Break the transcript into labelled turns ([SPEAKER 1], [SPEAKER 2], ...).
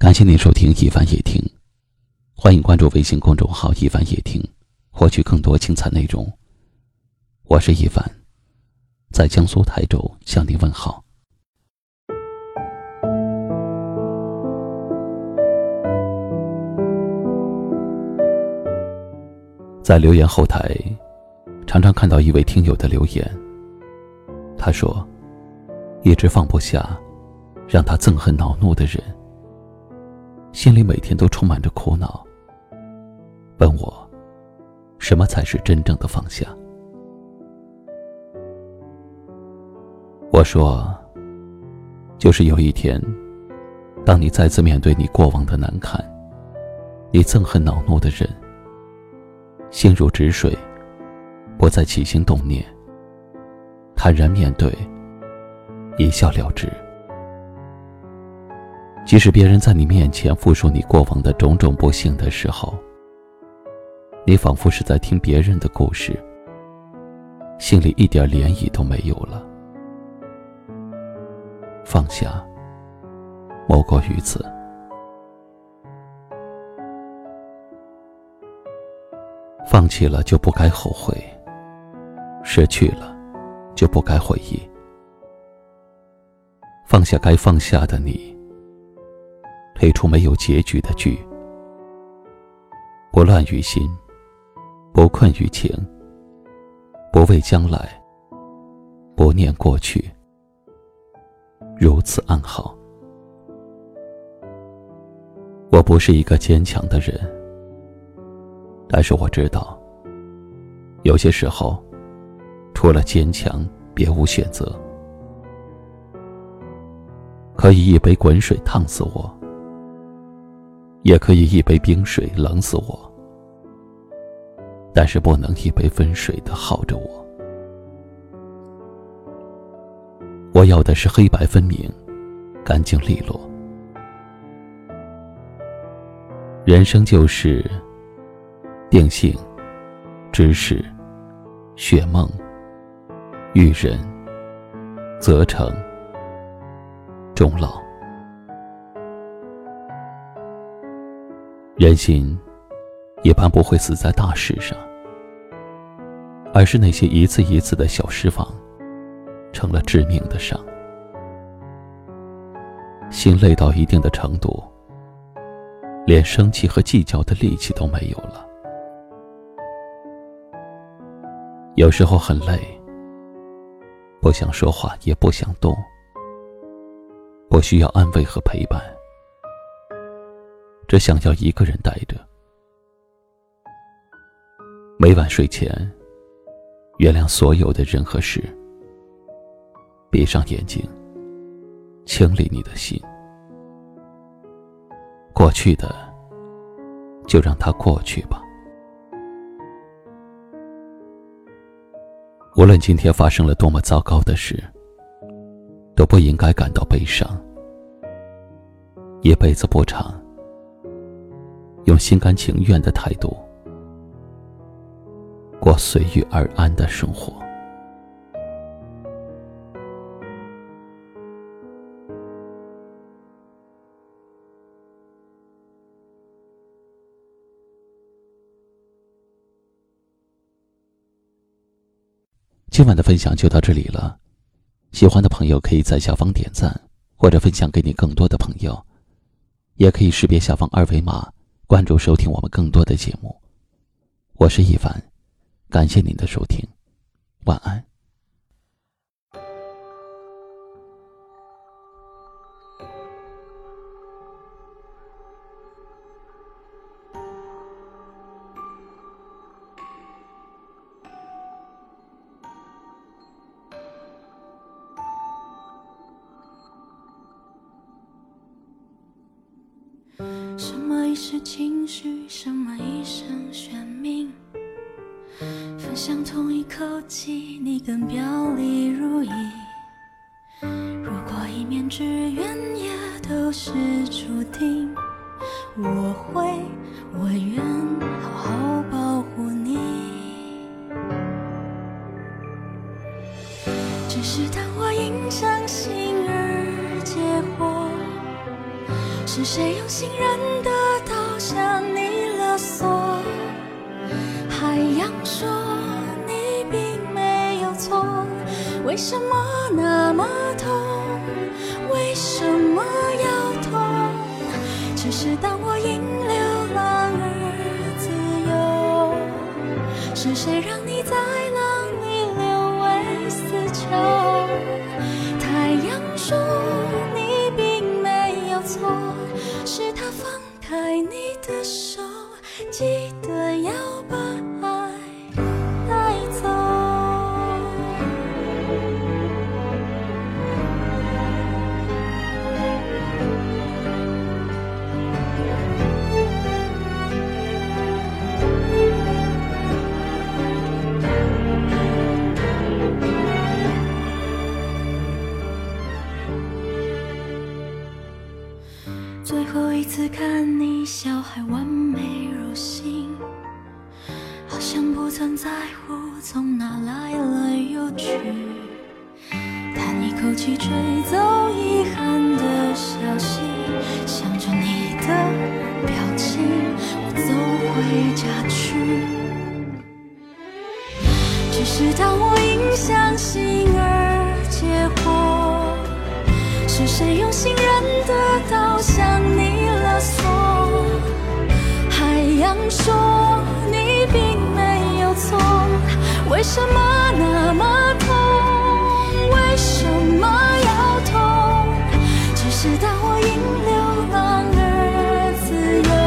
[SPEAKER 1] 感谢您收听一凡夜听，欢迎关注微信公众号一凡夜听，获取更多精彩内容。我是一凡，在江苏台州向您问好。在留言后台，常常看到一位听友的留言，他说：“一直放不下，让他憎恨恼怒的人。”心里每天都充满着苦恼。问我，什么才是真正的放下？我说，就是有一天，当你再次面对你过往的难堪，你憎恨恼怒的人，心如止水，不再起心动念，坦然面对，一笑了之。即使别人在你面前复述你过往的种种不幸的时候，你仿佛是在听别人的故事，心里一点涟漪都没有了。放下，莫过于此。放弃了就不该后悔，失去了就不该回忆。放下该放下的你。推出没有结局的剧，不乱于心，不困于情，不畏将来，不念过去，如此安好。我不是一个坚强的人，但是我知道，有些时候，除了坚强，别无选择。可以一杯滚水烫死我。也可以一杯冰水冷死我，但是不能一杯温水的耗着我。我要的是黑白分明，干净利落。人生就是定性、知识、学梦、育人、责成、终老。人心一般不会死在大事上，而是那些一次一次的小失望，成了致命的伤。心累到一定的程度，连生气和计较的力气都没有了。有时候很累，不想说话，也不想动，不需要安慰和陪伴。只想要一个人待着。每晚睡前，原谅所有的人和事。闭上眼睛，清理你的心。过去的，就让它过去吧。无论今天发生了多么糟糕的事，都不应该感到悲伤。一辈子不长。心甘情愿的态度过随遇而安的生活。今晚的分享就到这里了，喜欢的朋友可以在下方点赞或者分享给你更多的朋友，也可以识别下方二维码。关注收听我们更多的节目，我是一凡，感谢您的收听，晚安。
[SPEAKER 2] 是情绪？什么一生悬命？分享同一口气，你更表里如一。如果一面之缘也都是注定，我会，我愿好好保护你。只是当我因伤心而结火。是谁用信任的向你勒索？海洋说你并没有错，为什么那么痛？为什么要痛？只是当我因流浪而自由，是谁让你在最后一次看你笑，还完美如新，好像不曾在乎从哪来了又去。叹一口气，吹走遗憾的消息，想着你的表情，我走回家去。只是当我因相信而结果，是谁用信任的刀向你勒索？海洋说你并没有错，为什么那么痛？为什么要痛？只是当我因流浪而自由，